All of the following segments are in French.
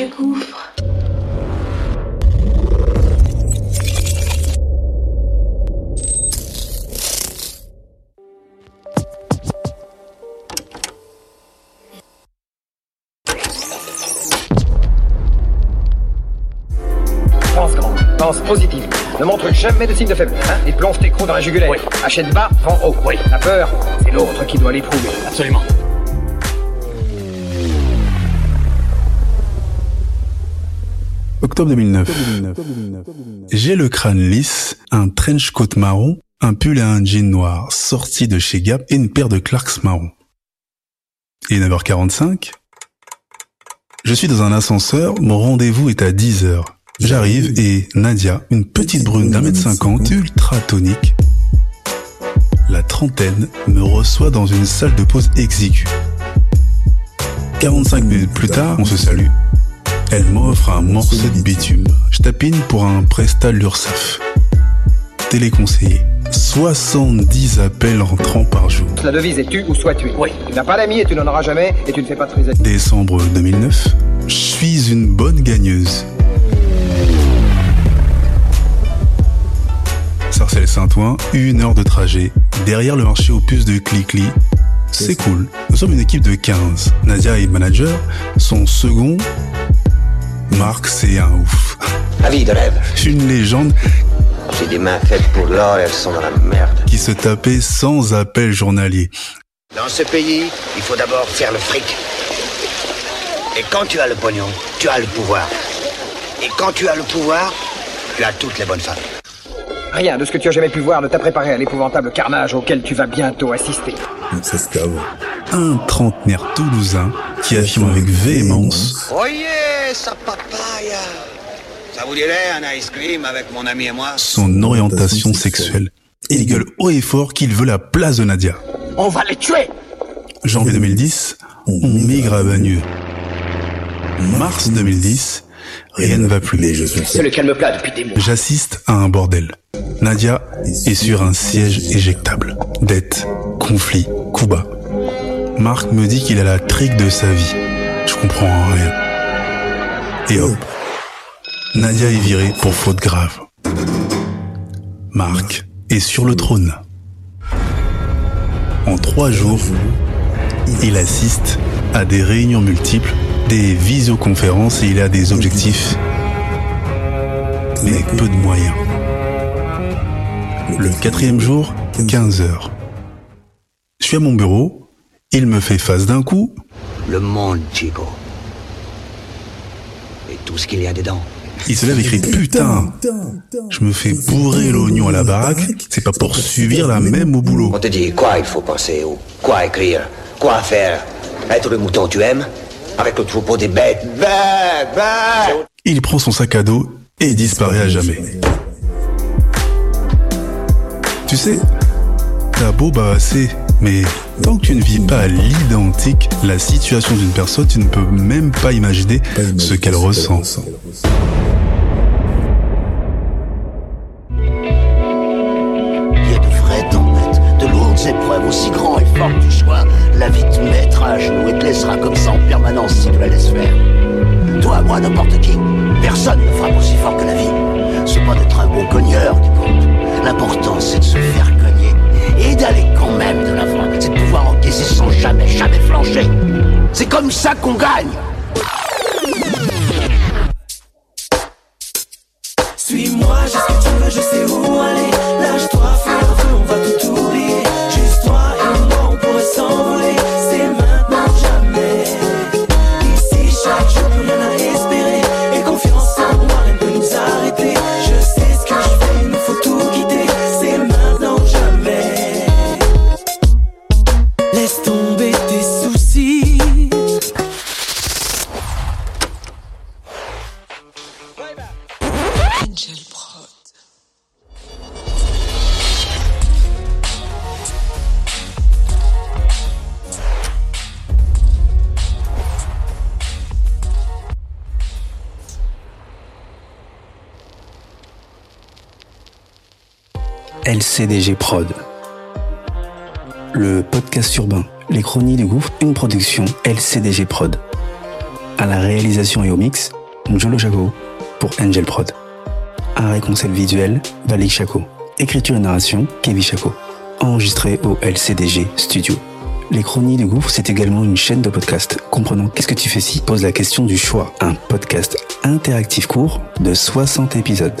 du gouffre. Pense grand, pense positive. Ne montre jamais de signe de faiblesse. Hein et plonge tes crocs dans la jugulaire. Achète bas, vend haut. Oui. La peur, c'est l'autre qui doit l'éprouver. Absolument. Octobre 2009. J'ai le crâne lisse, un trench coat marron, un pull et un jean noir sorti de chez Gap et une paire de Clarks marron. Et 9h45. Je suis dans un ascenseur, mon rendez-vous est à 10h. J'arrive et Nadia, une petite brune d'un mètre cinquante, ultra tonique, la trentaine, me reçoit dans une salle de pause exiguë. 45 minutes plus tard, on se salue. Elle m'offre un morceau de bitume. Je tapine pour un prestat de l'URSSAF. Téléconseiller. 70 appels entrants par jour. La devise est tu ou sois tué. Oui. Tu n'as pas d'amis et tu n'en auras jamais et tu ne fais pas de frisette. Décembre 2009. Je suis une bonne gagneuse. Sarcelles-Saint-Ouen, une heure de trajet, derrière le marché aux puces de Clicli. C'est cool. Nous sommes une équipe de 15. Nadia est manager. Son second, Marc, c'est un ouf. La vie de rêve. Une légende J'ai des mains faites pour l'or et elles sont dans la merde. qui se tapait sans appel journalier. Dans ce pays, il faut d'abord faire le fric. Et quand tu as le pognon, tu as le pouvoir. Et quand tu as le pouvoir, tu as toutes les bonnes femmes. Rien de ce que tu as jamais pu voir ne t'a préparé à l'épouvantable carnage auquel tu vas bientôt assister. Un trentenaire toulousain qui affirme avec véhémence Oyez, sa papaya Ça vous dirait un ice cream avec mon ami et moi son orientation sexuelle. Et il gueule haut et fort qu'il veut la place de Nadia. On va les tuer Janvier 2010, on migre à Bagneux. Mars 2010, rien ne va plus. C'est le calme plat depuis des mois. J'assiste à un bordel. Nadia est sur un siège éjectable. Dette, conflit, coup bas. Marc me dit qu'il a la trique de sa vie. Je comprends rien. Et hop, Nadia est virée pour faute grave. Marc est sur le trône. En trois jours, il assiste à des réunions multiples, des visioconférences et il a des objectifs, mais peu de moyens. Le quatrième jour, 15 heures. Je suis à mon bureau, il me fait face d'un coup, Le monde, Chico. Et tout ce qu'il y a dedans. il se lève et crie Putain Je me fais bourrer l'oignon à la baraque, c'est pas pour subir la même au boulot. On te dit quoi il faut penser ou quoi écrire, quoi faire. Être le mouton que tu aimes, avec le troupeau des bêtes. Bêtes, bêtes Il prend son sac à dos et disparaît à jamais. Tu sais, t'as beau bavasser, mais tant que tu ne vis pas à l'identique la situation d'une personne, tu ne peux même pas imaginer ce qu'elle ressent. Il y a de vraies tempêtes, de lourdes épreuves, aussi grand et fort que tu sois. La vie te mettra à genoux et te laissera comme ça en permanence si tu la laisses faire. Toi, moi, n'importe qui, personne ne frappe aussi fort que la vie. C'est pas d'être un bon cogneur qui compte. L'important, c'est de se faire cogner et d'aller quand même encaisser sans jamais, jamais flancher. C'est comme ça qu'on gagne. Suis-moi, j'ai ce que tu veux, je sais où aller. LCDG Prod. Le podcast urbain, les chroniques du gouffre, une production LCDG Prod. À la réalisation et au mix, Njolo Jago pour Angel Prod. Un concept visuel, Valik Chaco. Écriture et narration, Kevin Chaco. Enregistré au LCDG Studio. Les Chroniques du Gouffre, c'est également une chaîne de podcast comprenant Qu'est-ce que tu fais si pose la question du choix. Un podcast interactif court de 60 épisodes.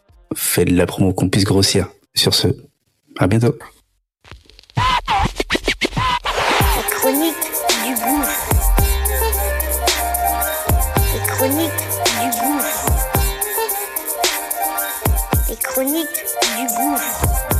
fais de la promo qu'on puisse grossir. Sur ce, à bientôt. Les chroniques du gouffre. Les chroniques du gouffre. Les chroniques du gouffre.